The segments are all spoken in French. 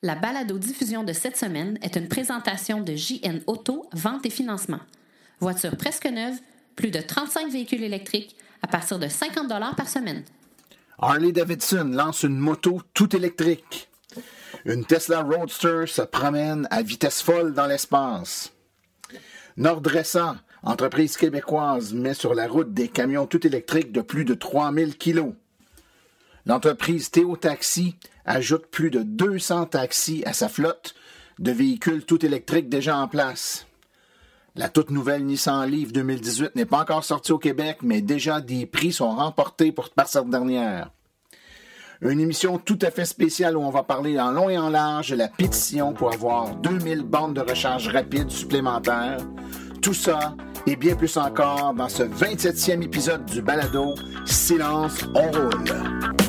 La balado-diffusion de cette semaine est une présentation de JN Auto, vente et financement. Voiture presque neuve, plus de 35 véhicules électriques à partir de 50 par semaine. Harley Davidson lance une moto tout électrique. Une Tesla Roadster se promène à vitesse folle dans l'espace. Nordressa, entreprise québécoise, met sur la route des camions tout électriques de plus de 3000 kilos. L'entreprise Théo Taxi ajoute plus de 200 taxis à sa flotte de véhicules tout électriques déjà en place. La toute nouvelle Nissan Leaf 2018 n'est pas encore sortie au Québec, mais déjà des prix sont remportés pour par cette dernière. Une émission tout à fait spéciale où on va parler en long et en large de la pétition pour avoir 2000 bandes de recharge rapide supplémentaires. Tout ça et bien plus encore dans ce 27e épisode du balado Silence, on roule.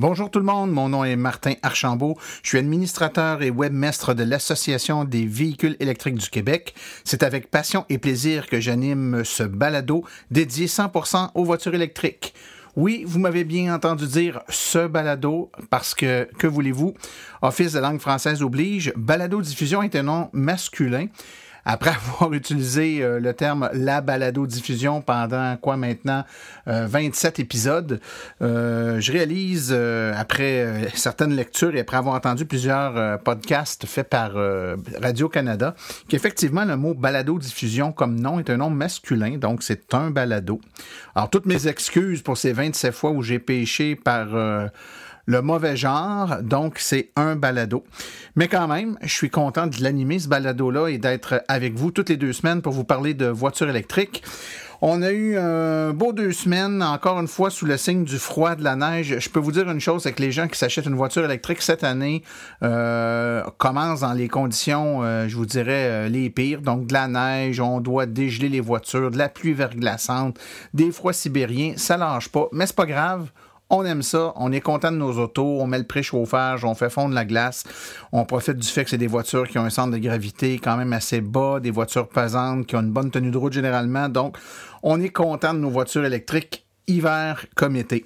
Bonjour tout le monde, mon nom est Martin Archambault. Je suis administrateur et webmestre de l'Association des véhicules électriques du Québec. C'est avec passion et plaisir que j'anime ce balado dédié 100% aux voitures électriques. Oui, vous m'avez bien entendu dire ce balado parce que, que voulez-vous, Office de langue française oblige, balado diffusion est un nom masculin après avoir utilisé euh, le terme la balado-diffusion pendant quoi maintenant 27 euh, épisodes, euh, je réalise, après certaines lectures et après avoir entendu plusieurs podcasts faits par Radio-Canada, qu'effectivement le mot balado-diffusion comme nom est un nom masculin, donc c'est un balado. Alors toutes mes excuses pour ces 27 fois où j'ai péché par le mauvais genre, donc c'est un balado. Mais quand même, je suis content de l'animer, ce balado-là, et d'être avec vous toutes les deux semaines pour vous parler de voitures électriques. On a eu un beau deux semaines, encore une fois, sous le signe du froid, de la neige. Je peux vous dire une chose, c'est que les gens qui s'achètent une voiture électrique cette année euh, commencent dans les conditions, euh, je vous dirais, euh, les pires. Donc, de la neige, on doit dégeler les voitures, de la pluie verglaçante, des froids sibériens. Ça lâche pas, mais c'est pas grave on aime ça, on est content de nos autos, on met le préchauffage, on fait fondre la glace, on profite du fait que c'est des voitures qui ont un centre de gravité quand même assez bas, des voitures pesantes qui ont une bonne tenue de route généralement. Donc, on est content de nos voitures électriques hiver comme été.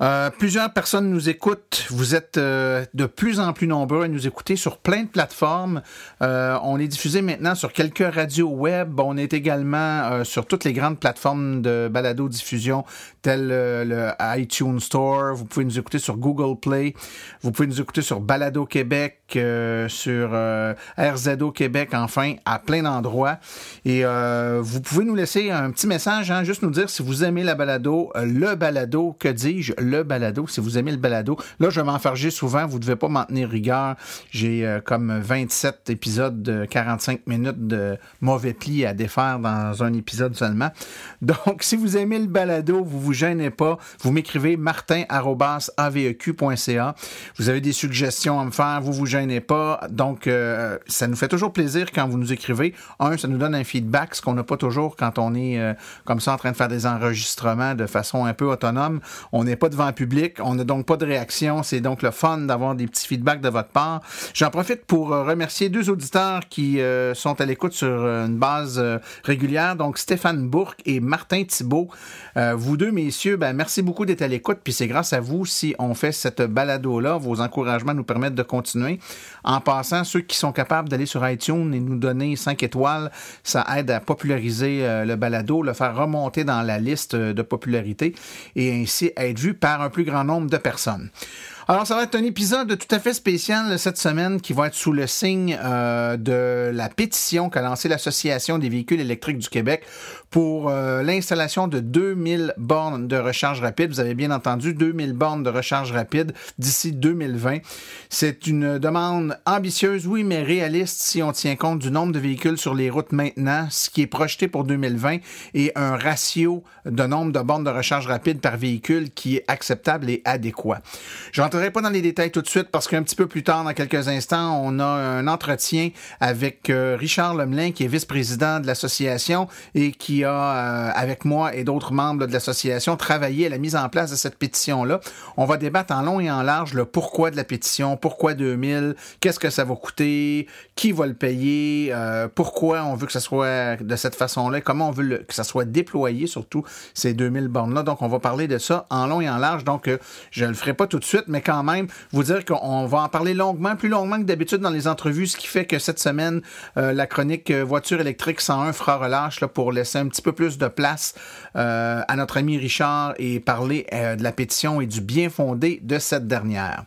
Euh, plusieurs personnes nous écoutent. Vous êtes euh, de plus en plus nombreux à nous écouter sur plein de plateformes. Euh, on est diffusé maintenant sur quelques radios web. On est également sur toutes les grandes plateformes de balado-diffusion, telles le iTunes Store. Vous pouvez nous écouter sur Google Play. Vous pouvez nous écouter sur Balado Québec, sur RZO Québec, enfin, à plein d'endroits. Et vous pouvez nous laisser un petit message, hein, juste nous dire si vous aimez la balado, le balado, que dis-je, le balado, si vous aimez le balado. Là, je vais m'enfarger souvent, vous ne devez pas m'en tenir rigueur. J'ai euh, comme 27 épisodes de 45 minutes de mauvais plis à défaire dans un épisode seulement. Donc, si vous aimez le balado, vous vous gênez pas, vous m'écrivez martin.aveq.ca. Vous avez des suggestions à me faire, vous vous gênez pas. Donc, euh, ça nous fait toujours plaisir quand vous nous écrivez. Un, ça nous donne un feedback, ce qu'on n'a pas toujours quand on est euh, comme ça en train de faire des enregistrements de façon un peu autonome. On n'est pas public. On n'a donc pas de réaction. C'est donc le fun d'avoir des petits feedbacks de votre part. J'en profite pour euh, remercier deux auditeurs qui euh, sont à l'écoute sur euh, une base régulière. Donc, Stéphane Bourque et Martin Thibault. vous deux, messieurs, ben, merci beaucoup d'être à l'écoute. Puis c'est grâce à vous si on fait cette balado-là. Vos encouragements nous permettent de continuer. En passant, ceux qui sont capables d'aller sur iTunes et nous donner 5 étoiles, ça aide à populariser le balado, le faire remonter dans la liste de popularité et ainsi être vu par un plus grand nombre de personnes. Alors, ça va être un épisode tout à fait spécial cette semaine qui va être sous le signe euh, de la pétition qu'a lancée l'Association des véhicules électriques du Québec pour euh, l'installation de 2000 bornes de recharge rapide. Vous avez bien entendu, 2000 bornes de recharge rapide d'ici 2020. C'est une demande ambitieuse, oui, mais réaliste si on tient compte du nombre de véhicules sur les routes maintenant, ce qui est projeté pour 2020 et un ratio de nombre de bornes de recharge rapide par véhicule qui est acceptable et adéquat. Rentrerai pas dans les détails tout de suite parce qu'un petit peu plus tard, dans quelques instants, on a un entretien avec euh, Richard Lemelin, qui est vice-président de l'association et qui a, euh, avec moi et d'autres membres de l'association, travaillé à la mise en place de cette pétition-là. On va débattre en long et en large le pourquoi de la pétition, pourquoi 2000, qu'est-ce que ça va coûter, qui va le payer, euh, pourquoi on veut que ça soit de cette façon-là, comment on veut que ça soit déployé, surtout ces 2000 bornes-là. Donc, on va parler de ça en long et en large. Donc, je le ferai pas tout de suite, mais quand même, vous dire qu'on va en parler longuement, plus longuement que d'habitude dans les entrevues, ce qui fait que cette semaine, euh, la chronique euh, Voiture électrique 101 fera relâche là, pour laisser un petit peu plus de place euh, à notre ami Richard et parler de la pétition et du bien fondé de cette dernière.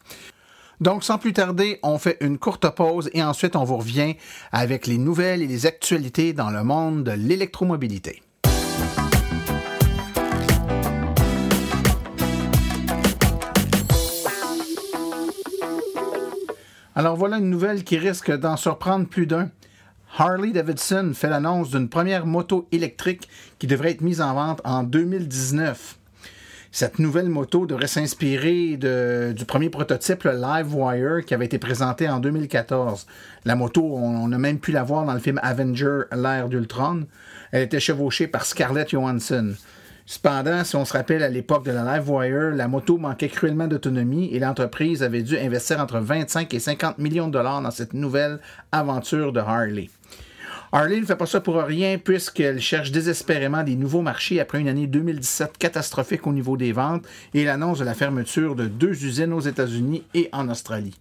Donc, sans plus tarder, on fait une courte pause et ensuite on vous revient avec les nouvelles et les actualités dans le monde de l'électromobilité. Alors voilà une nouvelle qui risque d'en surprendre plus d'un. Harley Davidson fait l'annonce d'une première moto électrique qui devrait être mise en vente en 2019. Cette nouvelle moto devrait s'inspirer du premier prototype, le Livewire, qui avait été présenté en 2014. La moto, on, a même pu la voir dans le film Avenger, l'ère d'Ultron. Elle était chevauchée par Scarlett Johansson. Cependant, si on se rappelle à l'époque de la Livewire, la moto manquait cruellement d'autonomie et l'entreprise avait dû investir entre 25 et 50 millions de dollars dans cette nouvelle aventure de Harley. Harley ne fait pas ça pour rien puisqu'elle cherche désespérément des nouveaux marchés après une année 2017 catastrophique au niveau des ventes et l'annonce de la fermeture de deux usines aux États-Unis et en Australie.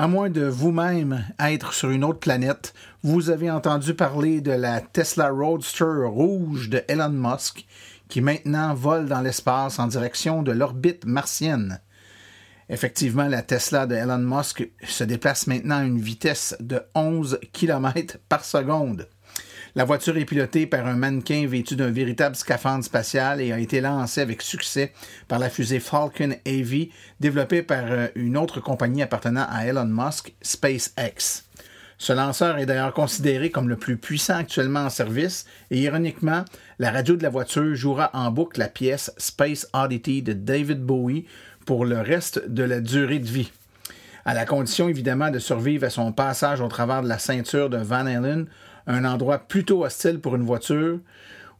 À moins de vous-même être sur une autre planète, vous avez entendu parler de la Tesla Roadster rouge de Elon Musk qui maintenant vole dans l'espace en direction de l'orbite martienne. Effectivement, la Tesla de Elon Musk se déplace maintenant à une vitesse de 11 km par seconde. La voiture est pilotée par un mannequin vêtu d'un véritable scaphandre spatial et a été lancée avec succès par la fusée Falcon Heavy, développée par euh, une autre compagnie appartenant à Elon Musk, SpaceX. Ce lanceur est d'ailleurs considéré comme le plus puissant actuellement en service et ironiquement, la radio de la voiture jouera en boucle la pièce Space Oddity de David Bowie pour le reste de la durée de vie. À la condition évidemment de survivre à son passage au travers de la ceinture de Van Allen, un endroit plutôt hostile pour une voiture,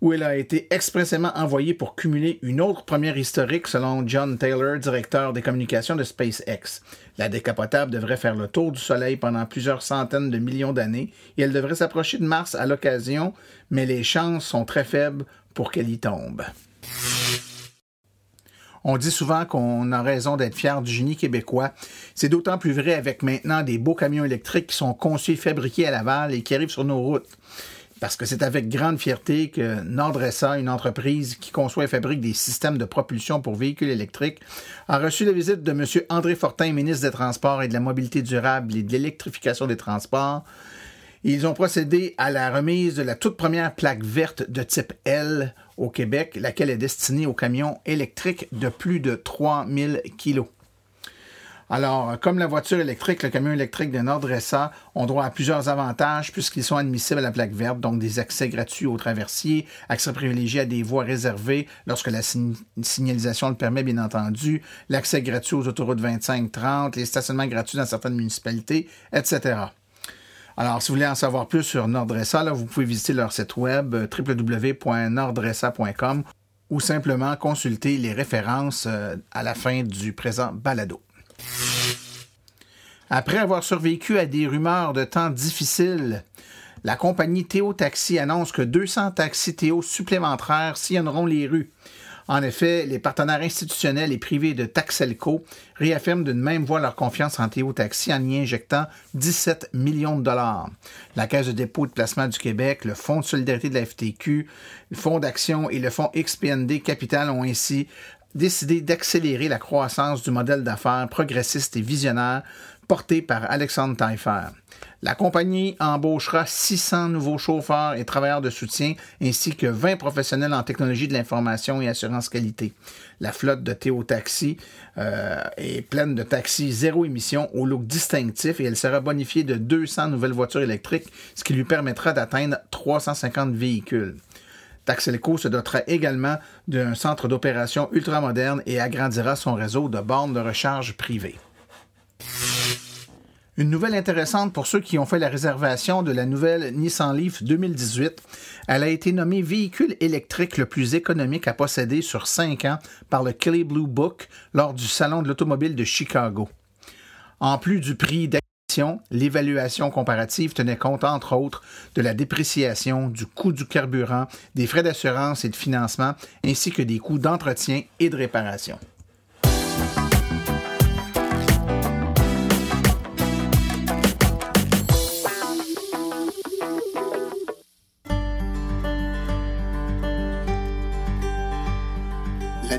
où elle a été expressément envoyée pour cumuler une autre première historique selon John Taylor, directeur des communications de SpaceX. La décapotable devrait faire le tour du Soleil pendant plusieurs centaines de millions d'années et elle devrait s'approcher de Mars à l'occasion, mais les chances sont très faibles pour qu'elle y tombe. On dit souvent qu'on a raison d'être fier du génie québécois. C'est d'autant plus vrai avec maintenant des beaux camions électriques qui sont conçus et fabriqués à Laval et qui arrivent sur nos routes. Parce que c'est avec grande fierté que Nordressa, une entreprise qui conçoit et fabrique des systèmes de propulsion pour véhicules électriques, a reçu la visite de M. André Fortin, ministre des Transports et de la Mobilité durable et de l'électrification des transports, ils ont procédé à la remise de la toute première plaque verte de type L au Québec, laquelle est destinée aux camions électriques de plus de 3000 kg. Alors, comme la voiture électrique, le camion électrique de Nordressa ont droit à plusieurs avantages puisqu'ils sont admissibles à la plaque verte, donc des accès gratuits aux traversiers, accès privilégié à des voies réservées lorsque la signalisation le permet, bien entendu, l'accès gratuit aux autoroutes 25-30, les stationnements gratuits dans certaines municipalités, etc. Alors, si vous voulez en savoir plus sur Nordressa, vous pouvez visiter leur site web euh, www.nordressa.com ou simplement consulter les références euh, à la fin du présent balado. Après avoir survécu à des rumeurs de temps difficiles, la compagnie Théo Taxi annonce que 200 taxis Théo supplémentaires sillonneront les rues. En effet, les partenaires institutionnels et privés de Taxelco réaffirment d'une même voix leur confiance en Théo Taxi en y injectant 17 millions de dollars. La Caisse de dépôt de placement du Québec, le Fonds de solidarité de la FTQ, le Fonds d'action et le Fonds XPND Capital ont ainsi décidé d'accélérer la croissance du modèle d'affaires progressiste et visionnaire porté par Alexandre Taillefer. La compagnie embauchera 600 nouveaux chauffeurs et travailleurs de soutien ainsi que 20 professionnels en technologie de l'information et assurance qualité. La flotte de Théo Taxi euh, est pleine de taxis zéro émission au look distinctif et elle sera bonifiée de 200 nouvelles voitures électriques, ce qui lui permettra d'atteindre 350 véhicules. Taxelco se dotera également d'un centre d'opération ultramoderne et agrandira son réseau de bornes de recharge privées. Une nouvelle intéressante pour ceux qui ont fait la réservation de la nouvelle Nissan Leaf 2018. Elle a été nommée véhicule électrique le plus économique à posséder sur cinq ans par le Kelly Blue Book lors du Salon de l'automobile de Chicago. En plus du prix d'acquisition, l'évaluation comparative tenait compte, entre autres, de la dépréciation, du coût du carburant, des frais d'assurance et de financement, ainsi que des coûts d'entretien et de réparation.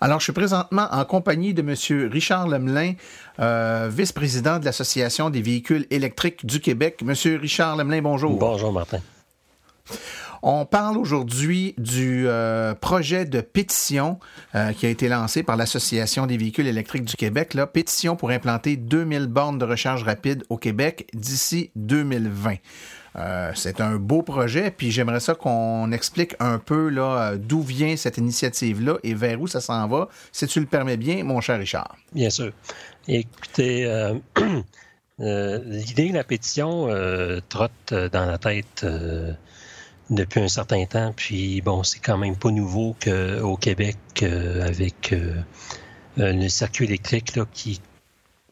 Alors, je suis présentement en compagnie de M. Richard Lemelin, euh, vice-président de l'Association des véhicules électriques du Québec. Monsieur Richard Lemelin, bonjour. Bonjour, Martin. On parle aujourd'hui du euh, projet de pétition euh, qui a été lancé par l'Association des véhicules électriques du Québec, là, pétition pour implanter 2000 bornes de recharge rapide au Québec d'ici 2020. Euh, c'est un beau projet, puis j'aimerais ça qu'on explique un peu là, d'où vient cette initiative-là et vers où ça s'en va, si tu le permets bien, mon cher Richard. Bien sûr. Écoutez, euh, euh, l'idée de la pétition trotte dans la tête depuis un certain temps, puis bon, c'est quand même pas nouveau qu'au Québec, avec le circuit électrique qui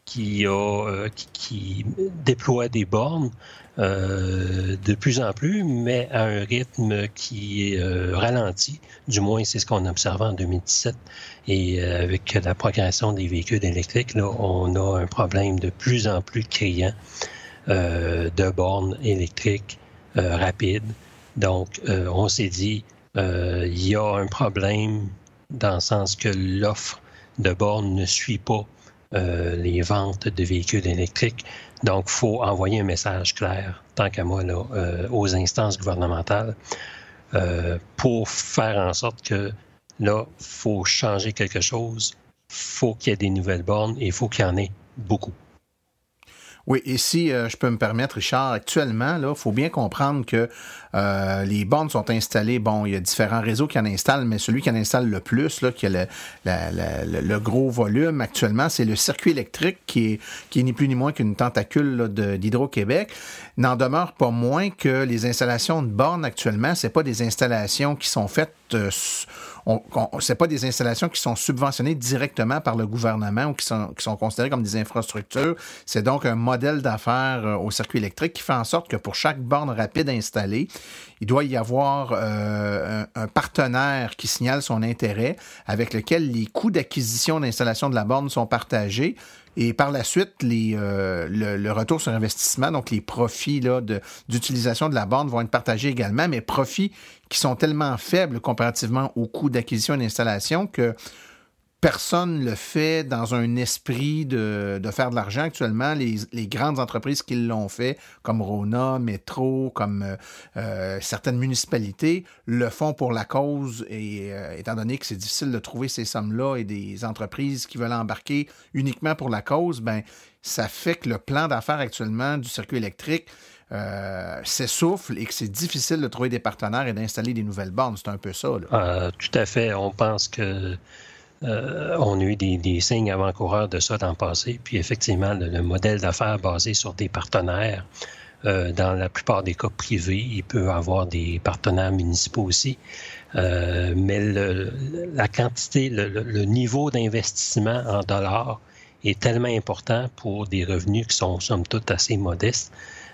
qui, a, qui, déploie des bornes euh, de plus en plus, mais à un rythme qui euh, ralenti. Du moins, c'est ce qu'on a observé en 2017. Et euh, avec la progression des véhicules électriques, là, on a un problème de plus en plus criant de bornes électriques rapides. Donc, on s'est dit, il y a un problème dans le sens que l'offre de bornes ne suit pas les ventes de véhicules électriques. Donc, il faut envoyer un message clair, tant qu'à moi, là, euh, aux instances gouvernementales euh, pour faire en sorte que là, il faut changer quelque chose, faut qu'il y ait des nouvelles bornes et il faut qu'il y en ait beaucoup. Oui, et si euh, je peux me permettre, Richard, actuellement, il faut bien comprendre que euh, les bornes sont installées. Bon, il y a différents réseaux qui en installent, mais celui qui en installe le plus, là, qui a le, le, gros volume actuellement, c'est le circuit électrique qui est, qui est ni plus ni moins qu'une tentacule d'Hydro-Québec. N'en demeure pas moins que les installations de bornes actuellement, c'est pas des installations qui sont faites euh, ce pas des installations qui sont subventionnées directement par le gouvernement ou qui sont, considérées comme des infrastructures. C'est donc un modèle d'affaires euh, au circuit électrique qui fait en sorte que pour chaque borne rapide installée, il doit y avoir euh, un, partenaire qui signale son intérêt avec lequel les coûts d'acquisition d'installation de la borne sont partagés. Et par la suite, euh, le, retour sur investissement, donc les profits d'utilisation de, de la borne vont être partagés également, mais profits qui sont tellement faibles comparativement aux coûts d'acquisition et d'installation que personne le fait dans un esprit de, faire de l'argent actuellement. Les, les, grandes entreprises qui l'ont fait, comme Rona, Métro, comme euh, euh, certaines municipalités, le font pour la cause. Et euh, étant donné que c'est difficile de trouver ces sommes-là et des entreprises qui veulent embarquer uniquement pour la cause, ben ça fait que le plan d'affaires actuellement du circuit électrique euh, s'essouffle et que c'est difficile de trouver des partenaires et d'installer des nouvelles bornes. C'est un peu ça. Là. tout à fait. On pense que euh, on a eu des, signes avant-coureurs de ça dans le passé. Puis effectivement, le, modèle d'affaires basé sur des partenaires, euh, dans la plupart des cas privés, il peut avoir des partenaires municipaux aussi. Euh, mais la quantité, le, niveau d'investissement en dollars est tellement important pour des revenus qui sont somme toute assez modestes.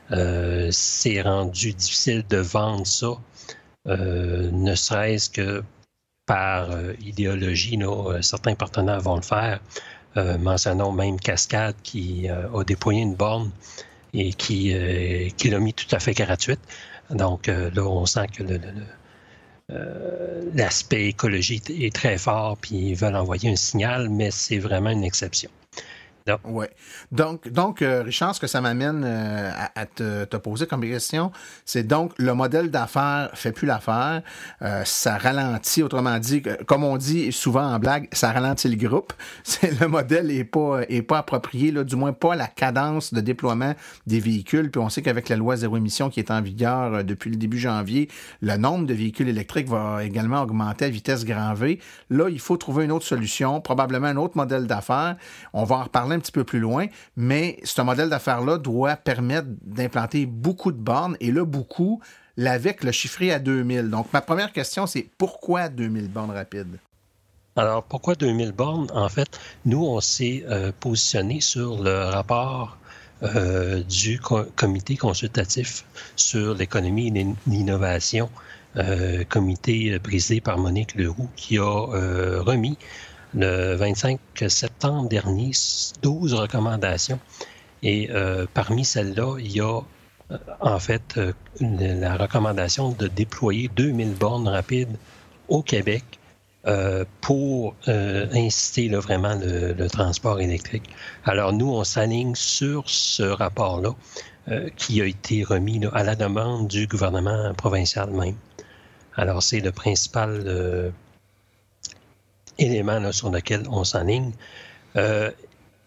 C'est rendu difficile de vendre ça, ne serait-ce que par euh, idéologie, euh, certains partenaires vont le faire. Euh, mentionnons même Cascade qui a déployé une borne et qui l'a mis tout à fait gratuite. Donc là, on sent que l'aspect écologique est très fort, puis ils veulent envoyer un signal, mais c'est vraiment une exception. Oui. Donc, donc euh, Richard, ce que ça m'amène euh, à, te, poser comme question, c'est donc le modèle d'affaires fait plus l'affaire. Euh, ça ralentit, autrement dit, comme on dit souvent en blague, ça ralentit le groupe. C'est le modèle est pas est pas approprié, là, du moins pas la cadence de déploiement des véhicules. Puis on sait qu'avec la loi zéro émission qui est en vigueur depuis le début janvier, le nombre de véhicules électriques va également augmenter à vitesse grand V. Là, il faut trouver une autre solution, probablement un autre modèle d'affaires. On va en reparler un petit peu plus loin, mais ce modèle d'affaires-là doit permettre d'implanter beaucoup de bornes, et là, beaucoup, l'avec le chiffré à 2000. Donc, ma première question, c'est pourquoi 2000 bornes rapides? Alors, pourquoi 2000 bornes? En fait, nous, on s'est euh, positionné sur le rapport euh, du comité consultatif sur l'économie et l'innovation, euh, comité brisé par Monique Leroux, qui a remis le 25 septembre dernier 12 recommandations. Et euh, parmi celles-là, il y a euh, en fait euh, la recommandation de déployer 2000 bornes rapides au Québec pour inciter vraiment le, transport électrique. Alors nous, on s'aligne sur ce rapport-là qui a été remis à la demande du gouvernement provincial même. Alors c'est le principal élément sur lequel on s'enligne. Euh,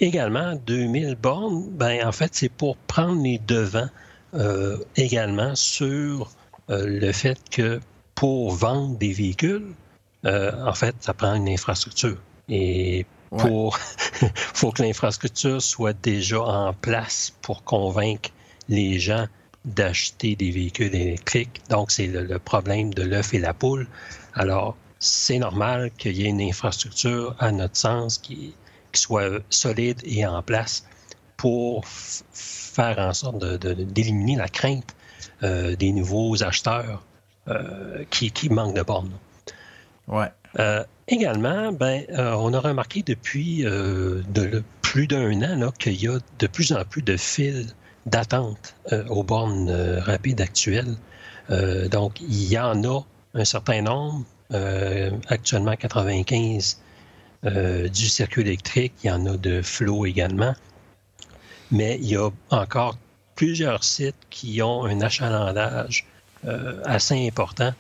également, 2000 bornes, ben, en fait, c'est pour prendre les devants euh, également sur euh, le fait que pour vendre des véhicules, en fait, ça prend une infrastructure. Et pour faut que l'infrastructure soit déjà en place pour convaincre les gens d'acheter des véhicules électriques. Donc, c'est le problème de l'œuf et la poule. Alors, c'est normal qu'il y ait une infrastructure, à notre sens, qui, soit solide et en place pour faire en sorte d'éliminer la crainte euh, des nouveaux acheteurs euh, qui, manquent de bornes. Ouais. Euh, également, ben, on a remarqué depuis de, plus d'un an qu'il y a de plus en plus de fils d'attente aux bornes rapides actuelles. donc, il y en a un certain nombre, actuellement 95 euh, du circuit électrique. Il y en a de flot également. Mais il y a encore plusieurs sites qui ont un achalandage euh, assez important.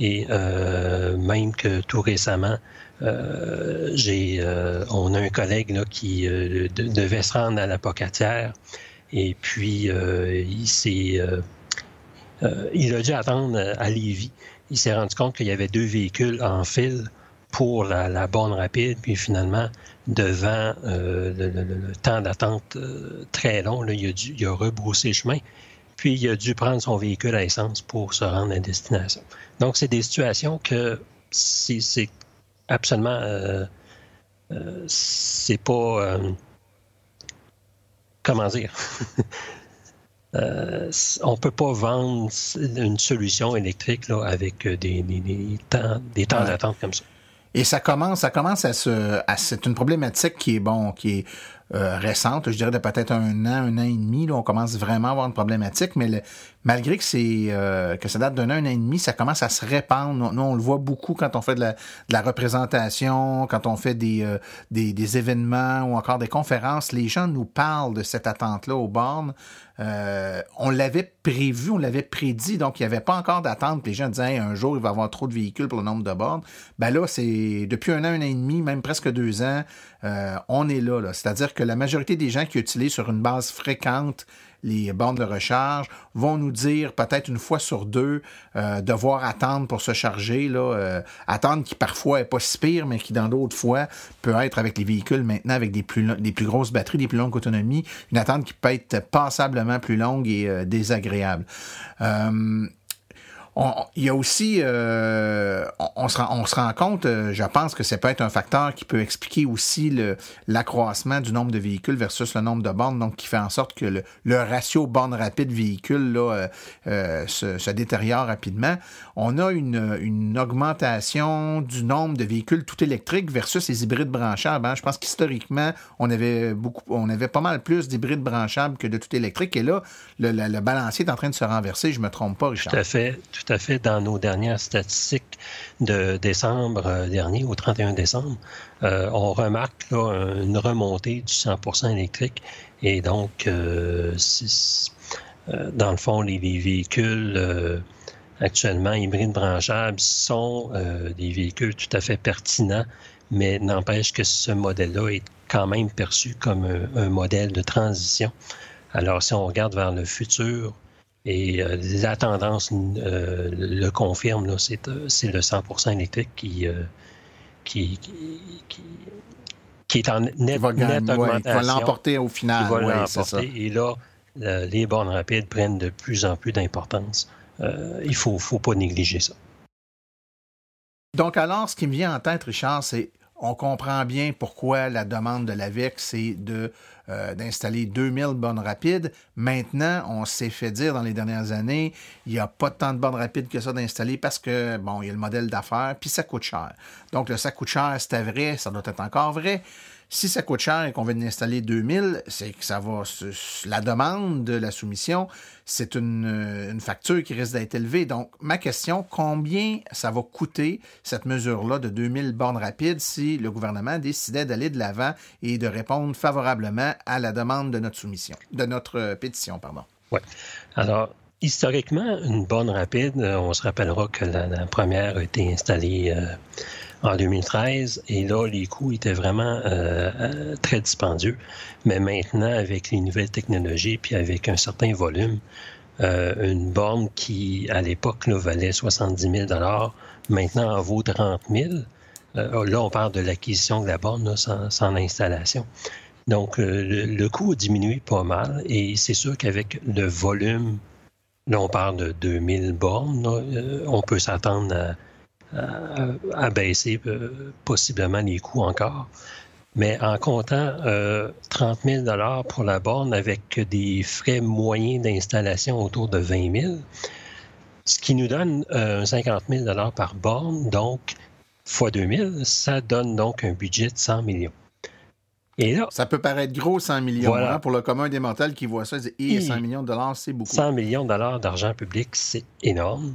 Et même que tout récemment, on a un collègue qui devait se rendre à la Pocatière et puis il il a dû attendre à Lévis il s'est rendu compte qu'il y avait deux véhicules en file pour la, borne rapide, puis finalement, devant euh, le, temps d'attente euh, très long, il, a dû, il a rebroussé chemin, puis il a dû prendre son véhicule à essence pour se rendre à destination. Donc, c'est des situations que c'est absolument... Euh, c'est pas... comment dire? euh, on peut pas vendre une solution électrique là, avec euh, des, temps, des temps d'attente comme ça. Et ça commence, ça commence à se, c'est une problématique qui est bon, qui est euh, récente, je dirais de peut-être un an, un an et demi, là, on commence vraiment à avoir une problématique, mais malgré que c'est euh, que ça date d'un an, et demi, ça commence à se répandre. Nous, on le voit beaucoup quand on fait de la, de la représentation, quand on fait des, euh, des, des, événements ou encore des conférences, les gens nous parlent de cette attente-là aux bornes. Euh, on l'avait prévu, on l'avait prédit, donc il n'y avait pas encore d'attente. Les gens disaient un jour il va y avoir trop de véhicules pour le nombre de bornes. Ben là, c'est depuis un an, un an et demi, même presque deux ans, euh, on est là. là. C'est-à-dire que la majorité des gens qui utilisent sur une base fréquente les bornes de recharge, vont nous dire peut-être une fois sur deux euh, devoir attendre pour se charger, là, euh, attendre qui parfois est pas si pire, mais qui dans d'autres fois peut être avec les véhicules maintenant avec des plus, des plus grosses batteries, des plus longues autonomies, une attente qui peut être passablement plus longue et euh, désagréable il y a aussi, euh, on, se rend, compte, euh, je pense que ça peut être un facteur qui peut expliquer aussi l'accroissement du nombre de véhicules versus le nombre de bornes, donc qui fait en sorte que le, ratio bornes rapides véhicules là, euh, se, se, détériore rapidement. On a une, augmentation du nombre de véhicules tout électriques versus les hybrides branchables. Hein. Je pense qu'historiquement, on avait beaucoup, on avait pas mal plus d'hybrides branchables que de tout électrique. Et là, le, balancier est en train de se renverser. Je me trompe pas, Richard. Tout à fait à fait dans nos dernières statistiques de décembre euh, dernier, au 31 décembre. Euh, on remarque là, une remontée du 100 électrique. Et donc, euh, dans le fond, les, véhicules actuellement hybrides branchables sont des véhicules tout à fait pertinents, mais n'empêche que ce modèle-là est quand même perçu comme un, modèle de transition. Alors, si on regarde vers le futur, et euh, la tendance euh, le confirme, c'est, euh, c'est le 100% électrique qui, qui, qui, qui, est en net, net augmentation. qui va l'emporter au final. Va l'emporter. Et là, les bornes rapides prennent de plus en plus d'importance. il ne faut, faut pas négliger ça. Donc alors, ce qui me vient en tête, Richard, c'est on comprend bien pourquoi la demande de l'AVEC, c'est euh, d'installer 2000 bornes rapides. Maintenant, on s'est fait dire dans les dernières années, il n'y a pas tant de bornes rapides que ça d'installer parce que, bon, il y a le modèle d'affaires, puis ça coûte cher. Donc, ça coûte cher, c'était vrai, ça doit être encore vrai. Si ça coûte cher et qu'on veut installer 2000, c'est que ça va. La demande de la soumission, c'est une, une, facture qui risque d'être élevée. Donc, ma question, combien ça va coûter cette mesure-là de 2000 bornes rapides si le gouvernement décidait d'aller de l'avant et de répondre favorablement à la demande de notre soumission, de notre euh, pétition, pardon? Oui. Alors, historiquement, une borne rapide, euh, on se rappellera que la, première a été installée. Euh, en 2013. Et là, les coûts étaient vraiment euh, euh, très dispendieux. Mais maintenant, avec les nouvelles technologies, puis avec un certain volume, euh, une borne qui, à l'époque, valait 70 000 maintenant en vaut 30 000 Là, on parle de l'acquisition de la borne sans, l'installation. Donc, le, coût a diminué pas mal. Et c'est sûr qu'avec le volume, là, on parle de 2000 bornes, on peut s'attendre à à, baisser euh, possiblement les coûts encore. Mais en comptant 30 euh, 000 pour la borne avec des frais moyens d'installation autour de 20 000, ce qui nous donne 50 euh, 000 par borne, donc fois 2 000, ça donne donc un budget de 100 millions. Et là, ça peut paraître gros 100 millions hein, pour le commun des mortels qui voit ça et 100 millions de dollars, c'est beaucoup. 100 millions de dollars d'argent public, c'est énorme.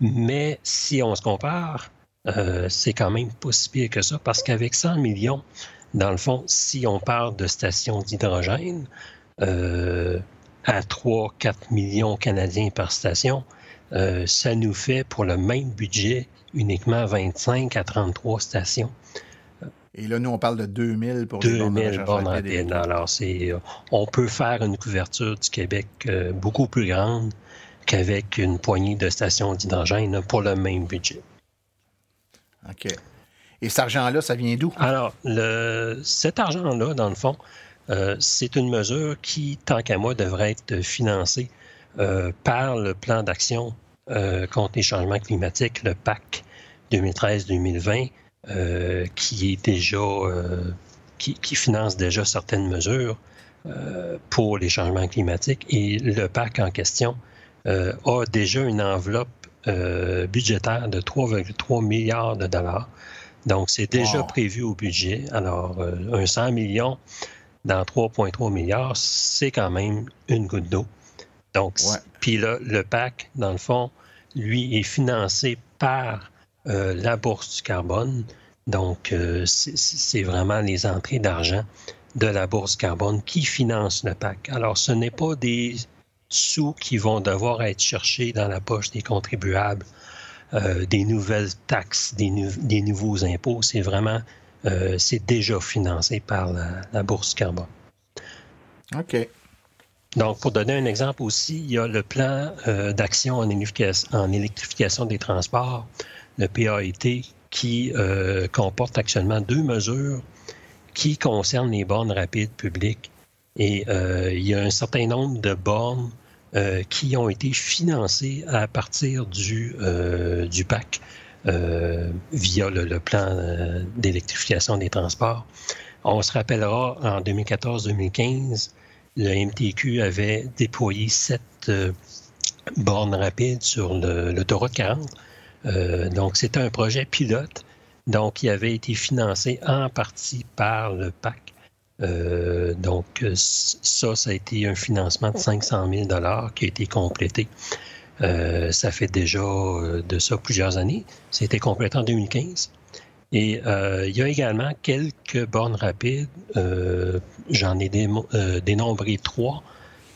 Mais si on se compare, euh, c'est quand même pas si pire que ça, parce qu'avec 100 millions, dans le fond, si on parle de stations d'hydrogène, euh, à 3-4 millions canadiens par station, euh, ça nous fait pour le même budget uniquement 25 à 33 stations. Et là, nous, on parle de 2000 pour 2000 bornes rapides. Alors, on peut faire une couverture du Québec beaucoup plus grande qu'avec une poignée de stations d'hydrogène pour le même budget. OK. Et cet argent-là, ça vient d'où? Alors, le, cet argent-là, dans le fond, euh, c'est une mesure qui, tant qu'à moi, devrait être financée euh, par le plan d'action euh, contre les changements climatiques, le PAC 2013-2020, qui est déjà qui, qui, finance déjà certaines mesures pour les changements climatiques. Et le PAC en question euh, a déjà une enveloppe euh, budgétaire de 3,3 milliards de dollars. Donc, c'est déjà prévu au budget. Alors, euh, un 100 millions, dans 3,3 milliards, c'est quand même une goutte d'eau. Donc, puis là, le PAC, dans le fond, lui, est financé par euh, la bourse du carbone. Donc, euh, c'est vraiment les entrées d'argent de la bourse carbone qui financent le PAC. Alors, ce n'est pas des sous qui vont devoir être cherchés dans la poche des contribuables, euh, des nouvelles taxes, des, des nouveaux impôts. C'est vraiment euh, c'est déjà financé par la, bourse carbone. OK. Donc, pour donner un exemple aussi, il y a le plan euh, d'action en, électrification des transports, le PAET, qui euh, comporte actuellement deux mesures qui concernent les bornes rapides publiques. Et il y a un certain nombre de bornes qui ont été financées à partir du, du PAC. Euh, via le, plan euh, d'électrification des transports. On se rappellera, en 2014-2015, le MTQ avait déployé sept euh, bornes rapides sur l'autoroute 40. donc, c'était un projet pilote, donc qui avait été financé en partie par le PAC. Donc, ça, ça a été un financement de 500 000 qui a été complété. Euh, ça fait déjà euh, de ça plusieurs années. C'était complété en 2015. Et euh, il y a également quelques bornes rapides, j'en ai dénombré trois,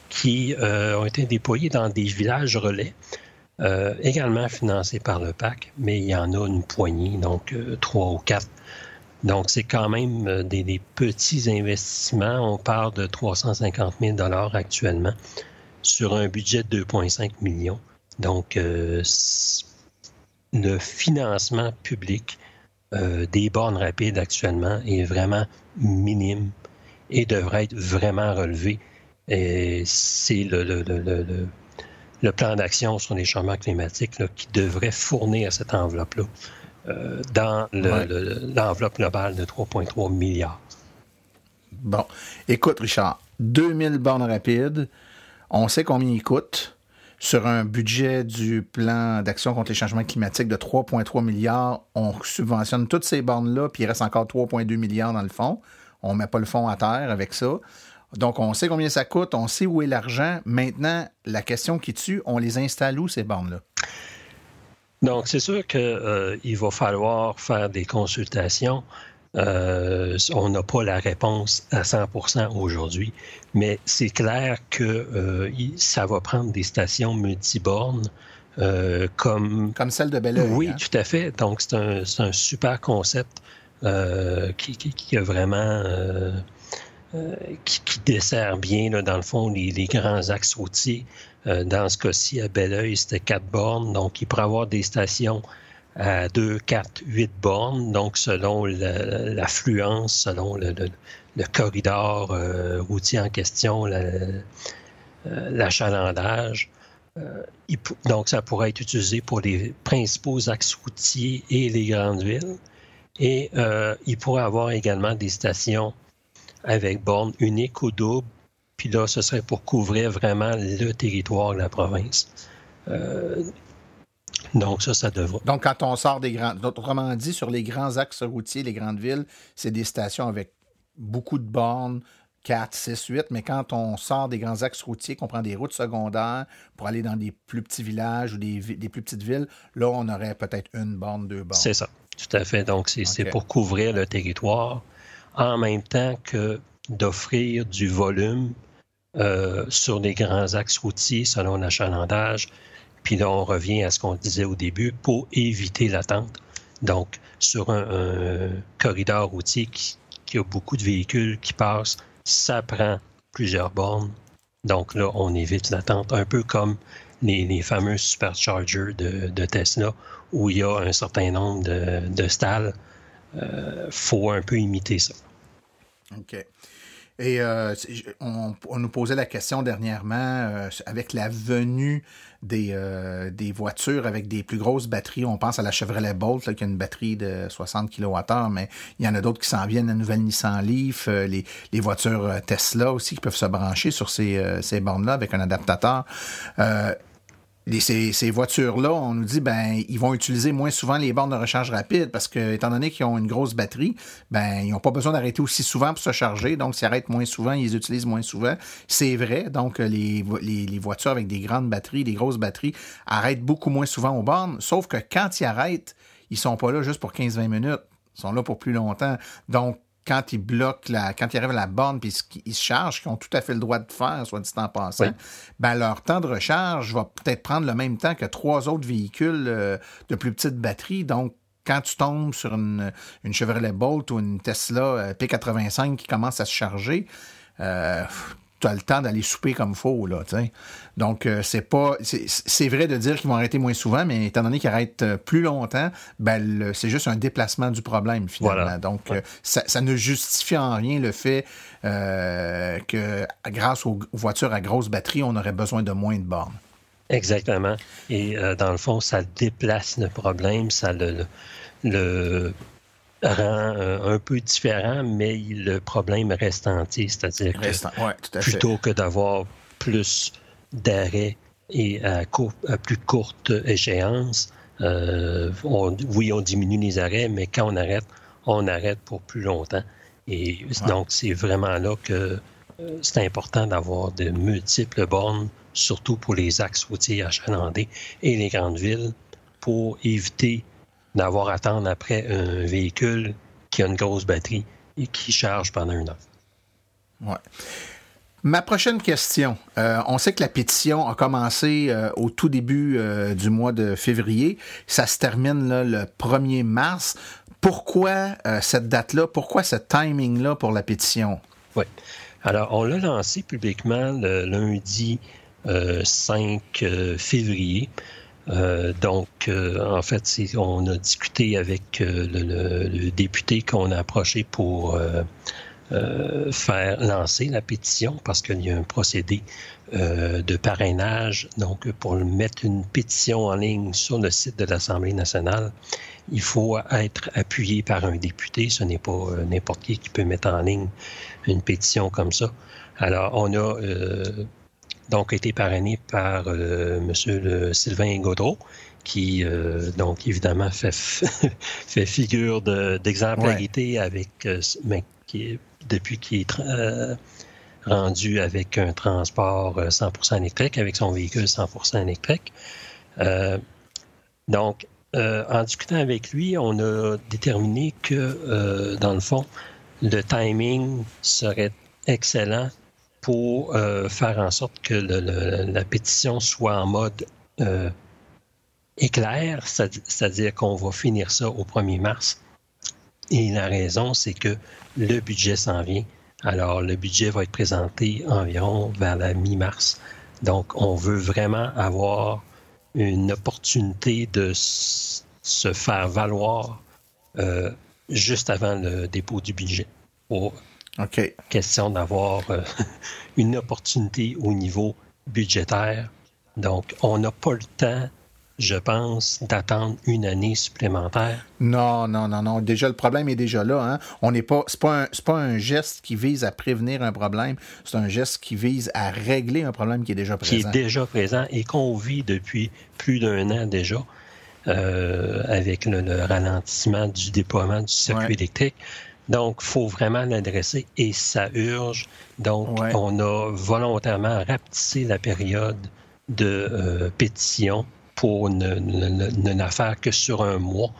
qui ont été déployées dans des villages relais, également financés par le PAC, mais il y en a une poignée, donc trois ou quatre. Donc, c'est quand même des, des, petits investissements. On parle de 350 000 actuellement sur un budget de 2,5 millions. Donc, euh, le financement public euh, des bornes rapides actuellement est vraiment minime et devrait être vraiment relevé. Et c'est le, le, plan d'action sur les changements climatiques qui devrait fournir cette enveloppe-là euh, dans l'enveloppe globale de 3,3 milliards. Bon. Écoute, Richard, 2000 bornes rapides, on sait combien ils coûtent sur un budget du plan d'action contre les changements climatiques de 3,3 milliards, on subventionne toutes ces bornes-là, puis il reste encore 3,2 milliards dans le fond. On ne met pas le fond à terre avec ça. Donc, on sait combien ça coûte, on sait où est l'argent. Maintenant, la question qui tue, on les installe où, ces bornes-là? Donc, c'est sûr qu'il euh, va falloir faire des consultations euh, on n'a pas la réponse à 100% aujourd'hui, mais c'est clair que euh, ça va prendre des stations multibornes euh, comme... Comme celle de Belleuil. Oui, hein? tout à fait. Donc, c'est un, super concept qui, a vraiment... Qui, dessert bien, dans le fond, les, les grands axes routiers. dans ce cas-ci, à Belleuil, c'était quatre bornes. Donc, il pourrait avoir des stations à 2, 4, 8 bornes, donc selon l'affluence, selon le, corridor euh, routier en question, euh, l'achalandage. Euh, donc, ça pourrait être utilisé pour les principaux axes routiers et les grandes villes. Et il pourrait avoir également des stations avec bornes uniques ou doubles. Puis là, ce serait pour couvrir vraiment le territoire de la province. Donc, ça, ça devrait. Donc, quand on sort des grands. Autrement dit, sur les grands axes routiers, les grandes villes, c'est des stations avec beaucoup de bornes, 4, 6, 8, mais quand on sort des grands axes routiers, qu'on prend des routes secondaires pour aller dans des plus petits villages ou des, plus petites villes, là, on aurait peut-être une borne, deux bornes. C'est ça, tout à fait. Donc, c'est pour couvrir le territoire en même temps que d'offrir du volume euh, sur les grands axes routiers selon l'achalandage, puis là, on revient à ce qu'on disait au début pour éviter l'attente. Donc, sur un, corridor routier qui, a beaucoup de véhicules qui passent, ça prend plusieurs bornes. Donc là, on évite l'attente, un peu comme les, fameux superchargers de, de, Tesla, où il y a un certain nombre de, de stalls. Euh, faut un peu imiter ça. OK. Et euh, on, nous posait la question dernièrement, euh, avec la venue des, des voitures avec des plus grosses batteries, on pense à la Chevrolet Bolt, qui a une batterie de 60 kWh, mais il y en a d'autres qui s'en viennent, la nouvelle Nissan Leaf, les, les, voitures Tesla aussi qui peuvent se brancher sur ces, ces bornes-là avec un adaptateur ces, voitures-là, on nous dit ben ils vont utiliser moins souvent les bornes de recharge rapide parce que étant donné qu'ils ont une grosse batterie, ben ils n'ont pas besoin d'arrêter aussi souvent pour se charger. Donc, s'ils arrêtent moins souvent, ils les utilisent moins souvent. C'est vrai. Donc, les, les, voitures avec des grandes batteries, des grosses batteries, arrêtent beaucoup moins souvent aux bornes. Sauf que quand ils arrêtent, ils sont pas là juste pour 15-20 minutes. Ils sont là pour plus longtemps. Donc, quand ils bloquent, la, quand ils arrivent à la borne puis ils se chargent, qu'ils ont tout à fait le droit de faire, soit dit en passant, ben leur temps de recharge va peut-être prendre le même temps que trois autres véhicules euh, de plus petite batterie. Donc, quand tu tombes sur une, une Chevrolet Bolt ou une Tesla euh, P85 qui commence à se charger, euh, tu as le temps d'aller souper comme faut, là, Donc, euh, c'est pas. C'est vrai de dire qu'ils vont arrêter moins souvent, mais étant donné qu'ils arrêtent euh, plus longtemps, ben, c'est juste un déplacement du problème, finalement. Donc, euh, ça, ne justifie en rien le fait que, grâce aux voitures à grosse batterie, on aurait besoin de moins de bornes. Exactement. Et dans le fond, ça déplace le problème, ça le, le rend euh, un peu différent, mais le problème reste entier. C'est-à-dire que plutôt que d'avoir plus d'arrêts et à, plus courte échéance, euh, oui, on diminue les arrêts, mais quand on arrête, on arrête pour plus longtemps. Et donc, c'est vraiment là que euh, c'est important d'avoir de multiples bornes, surtout pour les axes routiers achalandés et les grandes villes, pour éviter d'avoir à attendre après un véhicule qui a une grosse batterie et qui charge pendant une heure. Ouais. Ma prochaine question. Euh, on sait que la pétition a commencé euh, au tout début euh, du mois de février. Ça se termine le 1er mars. Pourquoi cette date-là? Pourquoi ce timing-là pour la pétition? Oui. Alors, on l'a lancé publiquement le lundi 5 février. Euh, donc, euh, en fait, on a discuté avec euh, le, député qu'on a approché pour faire lancer la pétition parce qu'il y a un procédé de parrainage. Donc, pour mettre une pétition en ligne sur le site de l'Assemblée nationale, il faut être appuyé par un député. Ce n'est pas n'importe qui qui peut mettre en ligne une pétition comme ça. Alors, on a donc été parrainé par euh, M. Sylvain Gaudreau, qui, euh, donc, évidemment, fait, fait figure d'exemplarité avec, euh, qui, depuis qu'il est rendu avec un transport 100% électrique, avec son véhicule 100% électrique. donc, en discutant avec lui, on a déterminé que, dans le fond, le timing serait excellent pour euh, faire en sorte que la pétition soit en mode euh, éclair, c'est-à-dire qu'on va finir ça au 1er mars. Et la raison, c'est que le budget s'en vient. Alors, le budget va être présenté environ vers la mi-mars. Donc, on veut vraiment avoir une opportunité de se faire valoir euh, juste avant le dépôt du budget OK. Question d'avoir euh, une opportunité au niveau budgétaire. Donc, on n'a pas le temps, je pense, d'attendre une année supplémentaire. Non, non, non, non. Déjà, le problème est déjà là. Hein? On n'est pas. C'est pas, un, pas un geste qui vise à prévenir un problème. C'est un geste qui vise à régler un problème qui est déjà présent. Qui est déjà présent et qu'on vit depuis plus d'un an déjà. Euh, avec le, ralentissement du déploiement du circuit électrique. Donc, il faut vraiment l'adresser et ça urge. Donc, on a volontairement rapetissé la période de euh, pétition pour ne, la faire que sur un mois,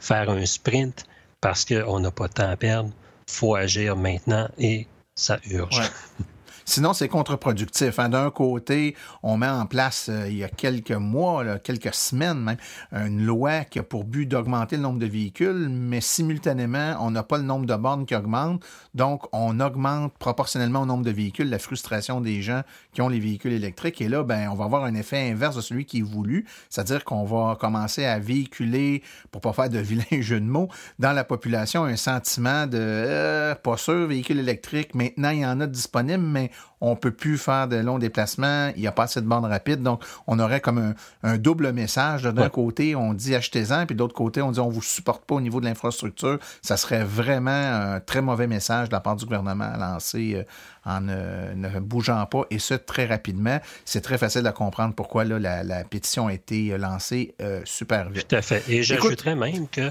faire un sprint parce qu'on n'a pas de temps à perdre. Il faut agir maintenant et ça urge. Sinon, c'est contre-productif. Hein. D'un côté, on met en place, euh, il y a quelques mois, quelques semaines même, une loi qui a pour but d'augmenter le nombre de véhicules, mais simultanément, on n'a pas le nombre de bornes qui augmente. Donc, on augmente proportionnellement au nombre de véhicules la frustration des gens qui ont les véhicules électriques. Et là, ben, on va avoir un effet inverse de celui qui est voulu, c'est-à-dire qu'on va commencer à véhiculer, pour pas faire de vilains jeux de mots, dans la population un sentiment de euh, pas sûr, véhicule électrique, maintenant il y en a disponible, mais on peut plus faire de longs déplacements, il n'y a pas assez de bandes rapides, donc on aurait comme un, double message. D'un côté, on dit achetez-en, puis de l'autre côté, on dit on vous supporte pas au niveau de l'infrastructure. Ça serait vraiment un très mauvais message de la part du gouvernement à lancer euh, en ne, bougeant pas, et ce, très rapidement. C'est très facile à comprendre pourquoi là, la, pétition a été lancée euh, super vite. Tout à fait. Et j'ajouterais même que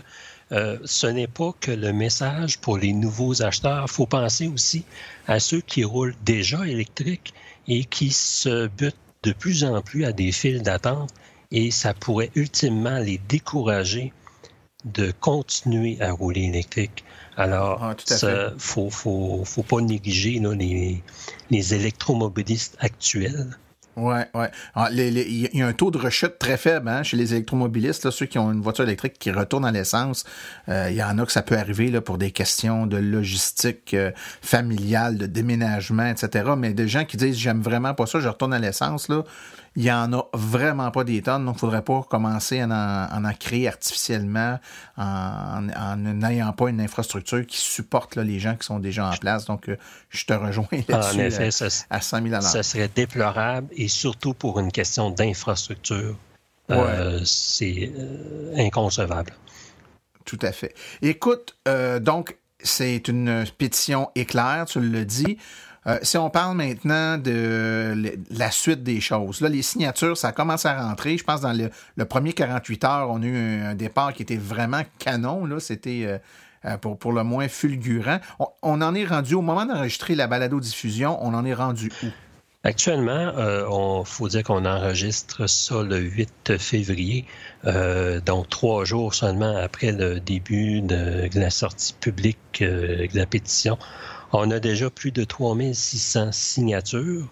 euh, ce n'est pas que le message pour les nouveaux acheteurs. Il faut penser aussi à ceux qui roulent déjà électriques et qui se butent de plus en plus à des files d'attente et ça pourrait ultimement les décourager de continuer à rouler électrique. Alors, il ah, ne faut, faut, faut, pas négliger les, les électromobilistes actuels oui, oui. Ah, il y a un taux de rechute très faible hein, chez les électromobilistes, ceux qui ont une voiture électrique qui retourne à l'essence. Euh, il y en a que ça peut arriver là, pour des questions de logistique euh, familiale, de déménagement, etc. Mais des gens qui disent j'aime vraiment pas ça, je retourne à l'essence, là, il n'y en a vraiment pas des tonnes, donc il ne faudrait pas commencer à en, créer artificiellement en n'ayant pas une infrastructure qui supporte les gens qui sont déjà en place. Donc, euh, je te rejoins là-dessus à, 100 000 Ça serait déplorable et surtout pour une question d'infrastructure. Euh, c'est euh, inconcevable. Tout à fait. Écoute, donc, c'est une pétition éclair, tu le dis. Euh, si on parle maintenant de la suite des choses, là, les signatures, ça commence à rentrer. Je pense dans le, premier 48 heures, on a eu un, départ qui était vraiment canon. Là, c'était euh, euh, pour, pour le moins fulgurant. On, en est rendu, au moment d'enregistrer la balado-diffusion, on en est rendu où? Actuellement, il faut dire qu'on enregistre ça le 8 février, donc trois jours seulement après le début de la sortie publique de la pétition. On a déjà plus de 3600 signatures,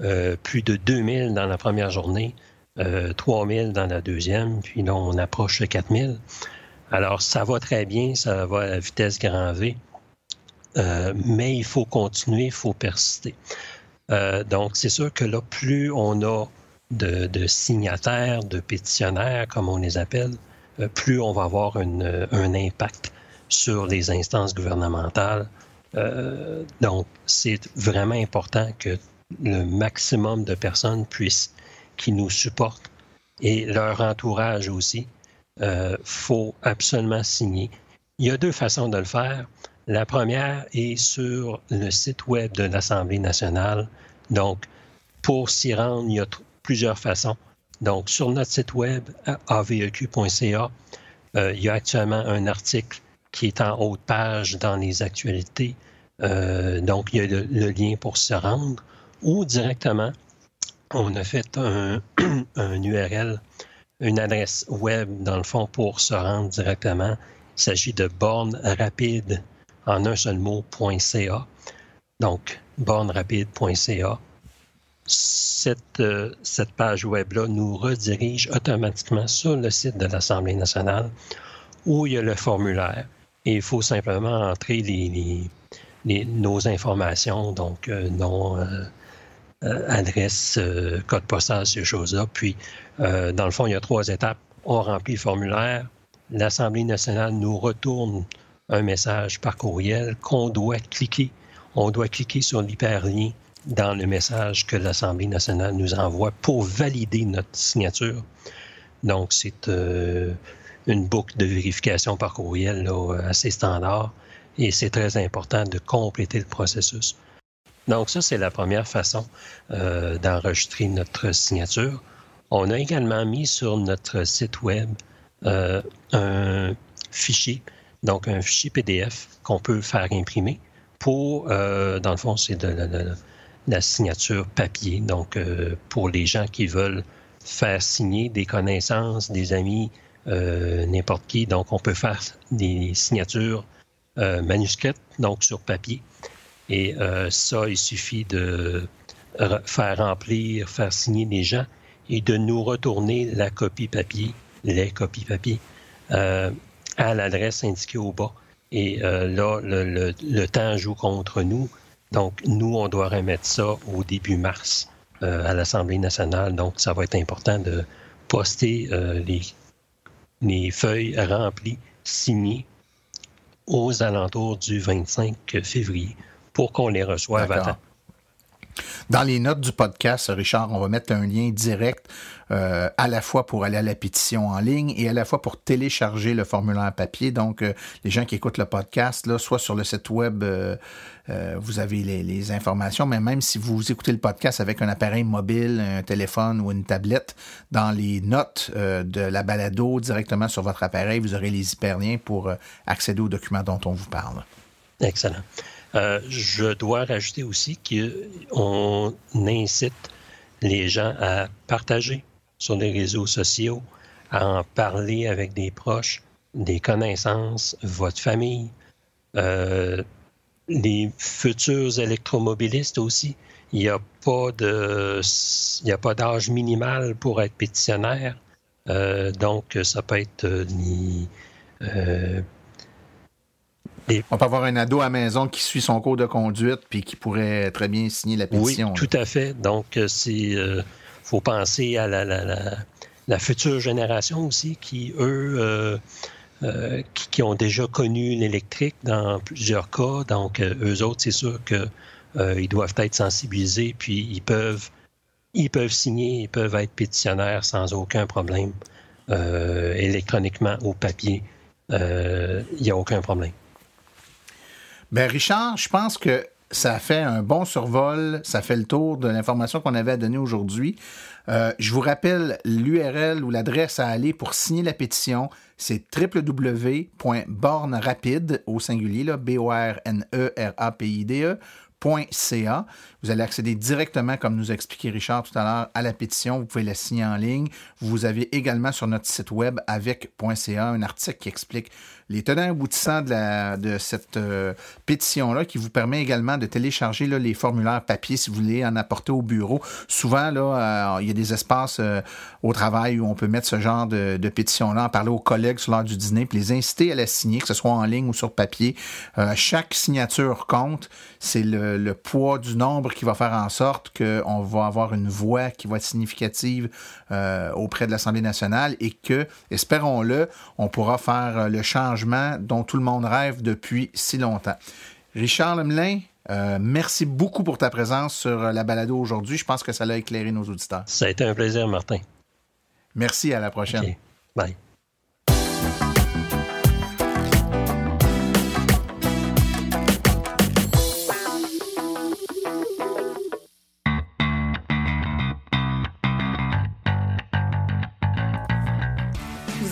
euh, plus de 2000 dans la première journée, euh, 3000 dans la deuxième, puis là, on approche de 4000. Alors, ça va très bien, ça va à la vitesse grand V, euh, mais il faut continuer, il faut persister. Euh, donc, c'est sûr que là, plus on a de, signataires, de pétitionnaires, comme on les appelle, plus on va avoir un impact sur les instances gouvernementales, euh, donc, c'est vraiment important que le maximum de personnes puissent, qui nous supportent et leur entourage aussi, euh, faut absolument signer. Il y a deux façons de le faire. La première est sur le site web de l'Assemblée nationale. Donc, pour s'y rendre, il y a plusieurs façons. Donc, sur notre site web, aveq.ca, euh, il y a actuellement un article qui est en haute page dans les actualités. Euh, donc, il y a le, lien pour se rendre. Ou directement, on a fait un, URL, une adresse web, dans le fond, pour se rendre directement. Il s'agit de borne rapide en un seul mot.ca. Donc, bornerapide.ca. Cette, euh, cette page web-là nous redirige automatiquement sur le site de l'Assemblée nationale où il y a le formulaire. Il faut simplement entrer nos informations, donc euh, nom, euh, euh, adresse, code postal, ces choses-là. Puis, dans le fond, il y a trois étapes. On remplit le formulaire. L'Assemblée nationale nous retourne un message par courriel qu'on doit cliquer. On doit cliquer sur l'hyperlien dans le message que l'Assemblée nationale nous envoie pour valider notre signature. Donc, c'est une boucle de vérification par courriel assez standard et c'est très important de compléter le processus. Donc ça, c'est la première façon euh, d'enregistrer notre signature. On a également mis sur notre site web euh, un fichier, donc un fichier PDF qu'on peut faire imprimer pour, euh, dans le fond, c'est de, la signature papier. Donc, pour les gens qui veulent faire signer des connaissances, des amis, n'importe qui. Donc, on peut faire des signatures euh, manuscrite, donc sur papier. Et euh, ça, il suffit de faire remplir, faire signer les gens et de nous retourner la copie papier, les copies papier, euh, à l'adresse indiquée au bas. Et là, le, temps joue contre nous. Donc, nous, on doit remettre ça au début mars à l'Assemblée nationale. Donc, ça va être important de poster les, les feuilles remplies, signées aux alentours du 25 février pour qu'on les reçoive à temps. Dans les notes du podcast, Richard, on va mettre un lien direct euh, à la fois pour aller à la pétition en ligne et à la fois pour télécharger le formulaire papier. Donc, euh, les gens qui écoutent le podcast, là, soit sur le site web, euh, vous avez les, les, informations, mais même si vous écoutez le podcast avec un appareil mobile, un téléphone ou une tablette, dans les notes de la balado directement sur votre appareil, vous aurez les hyperliens pour accéder aux documents dont on vous parle. Excellent. Euh, je dois rajouter aussi qu'on incite les gens à partager sur les réseaux sociaux, à en parler avec des proches, des connaissances, votre famille, euh, les futurs électromobilistes aussi. Il n'y a pas de, d'âge minimal pour être pétitionnaire. Euh, donc, ça peut être on peut avoir un ado à la maison qui suit son cours de conduite puis qui pourrait très bien signer la pétition. Oui, tout à fait. Donc, euh, c'est euh, faut penser à la, future génération aussi qui, eux, euh, qui, ont déjà connu l'électrique dans plusieurs cas. Donc, eux autres, c'est sûr qu'ils doivent être sensibilisés puis ils peuvent, ils peuvent signer, ils peuvent être pétitionnaires sans aucun problème, électroniquement ou papier. Il n'y a aucun problème. Ben Richard, je pense que ça fait un bon survol, ça fait le tour de l'information qu'on avait à donner aujourd'hui. Euh, je vous rappelle l'URL ou l'adresse à aller pour signer la pétition, c'est www.bornerapide au singulier, B-O-R-N-E-R-A-P-I-D-E, .ca. Vous allez accéder directement, comme nous a expliqué Richard tout à l'heure, à la pétition. Vous pouvez la signer en ligne. Vous avez également sur notre site web avec.ca un article qui explique les tenants aboutissants de, de cette euh, pétition-là qui vous permet également de télécharger les formulaires papier si vous voulez en apporter au bureau. Souvent, là, euh, il y a des espaces euh, au travail où on peut mettre ce genre de, pétition-là, en parler aux collègues sur l'heure du dîner, puis les inciter à la signer, que ce soit en ligne ou sur papier. chaque signature compte. C'est le, le, poids du nombre qui va faire en sorte qu'on va avoir une voix qui va être significative auprès de l'Assemblée nationale et que, espérons-le, on pourra faire le changement dont tout le monde rêve depuis si longtemps. Richard Lemelin, euh, merci beaucoup pour ta présence sur la balado aujourd'hui. Je pense que ça l'a éclairé nos auditeurs. Ça a été un plaisir, Martin. Merci, à la prochaine. Bye.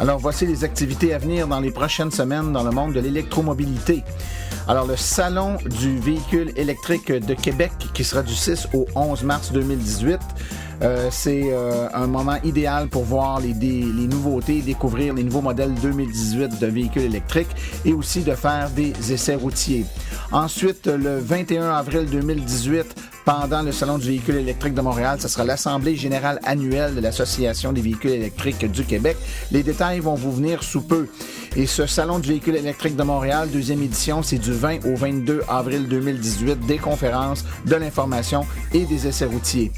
Alors, voici les activités à venir dans les prochaines semaines dans le monde de l'électromobilité. Alors, le Salon du véhicule électrique de Québec, qui sera du 6 au 11 mars 2018, euh, c'est euh, un moment idéal pour voir les, les, nouveautés, découvrir les nouveaux modèles 2018 de véhicules électriques et aussi de faire des essais routiers. Ensuite, le 21 avril 2018, pendant le Salon du véhicule électrique de Montréal. Ce sera l'Assemblée générale annuelle de l'Association des véhicules électriques du Québec. Les détails vont vous venir sous peu. Et ce Salon du véhicule électrique de Montréal, deuxième édition, c'est du 20 au 22 avril 2018, des conférences, de l'information et des essais routiers.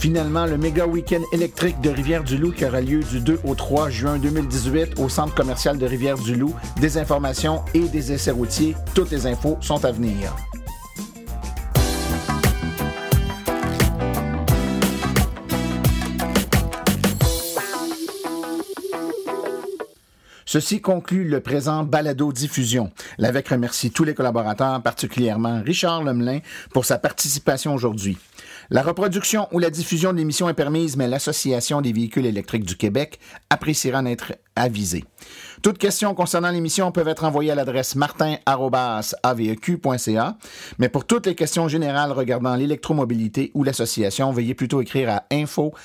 Finalement, le méga week-end électrique de Rivière-du-Loup qui aura lieu du 2 au 3 juin 2018 au centre commercial de Rivière-du-Loup. Des informations et des essais routiers. Toutes les infos sont à venir. Ceci conclut le présent balado-diffusion. L'AVEC remercie tous les collaborateurs, particulièrement Richard Lemelin, pour sa participation aujourd'hui. La reproduction ou la diffusion de l'émission est permise, mais l'Association des véhicules électriques du Québec appréciera d'être avisée. Toutes questions concernant l'émission peuvent être envoyées à l'adresse martin.aveq.ca, mais pour toutes les questions générales regardant l'électromobilité ou l'association, veuillez plutôt écrire à info.aveq.ca.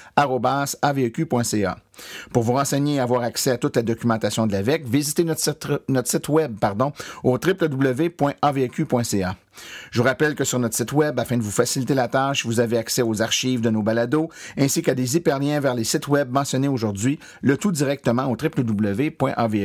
Pour vous renseigner et avoir accès à toute la documentation de l'AVEC, visitez notre site, notre site web pardon, au www.avq.ca. Je vous rappelle que sur notre site web, afin de vous faciliter la tâche, vous avez accès aux archives de nos balados ainsi qu'à des hyperliens vers les sites web mentionnés aujourd'hui, le tout directement au www.avq.ca,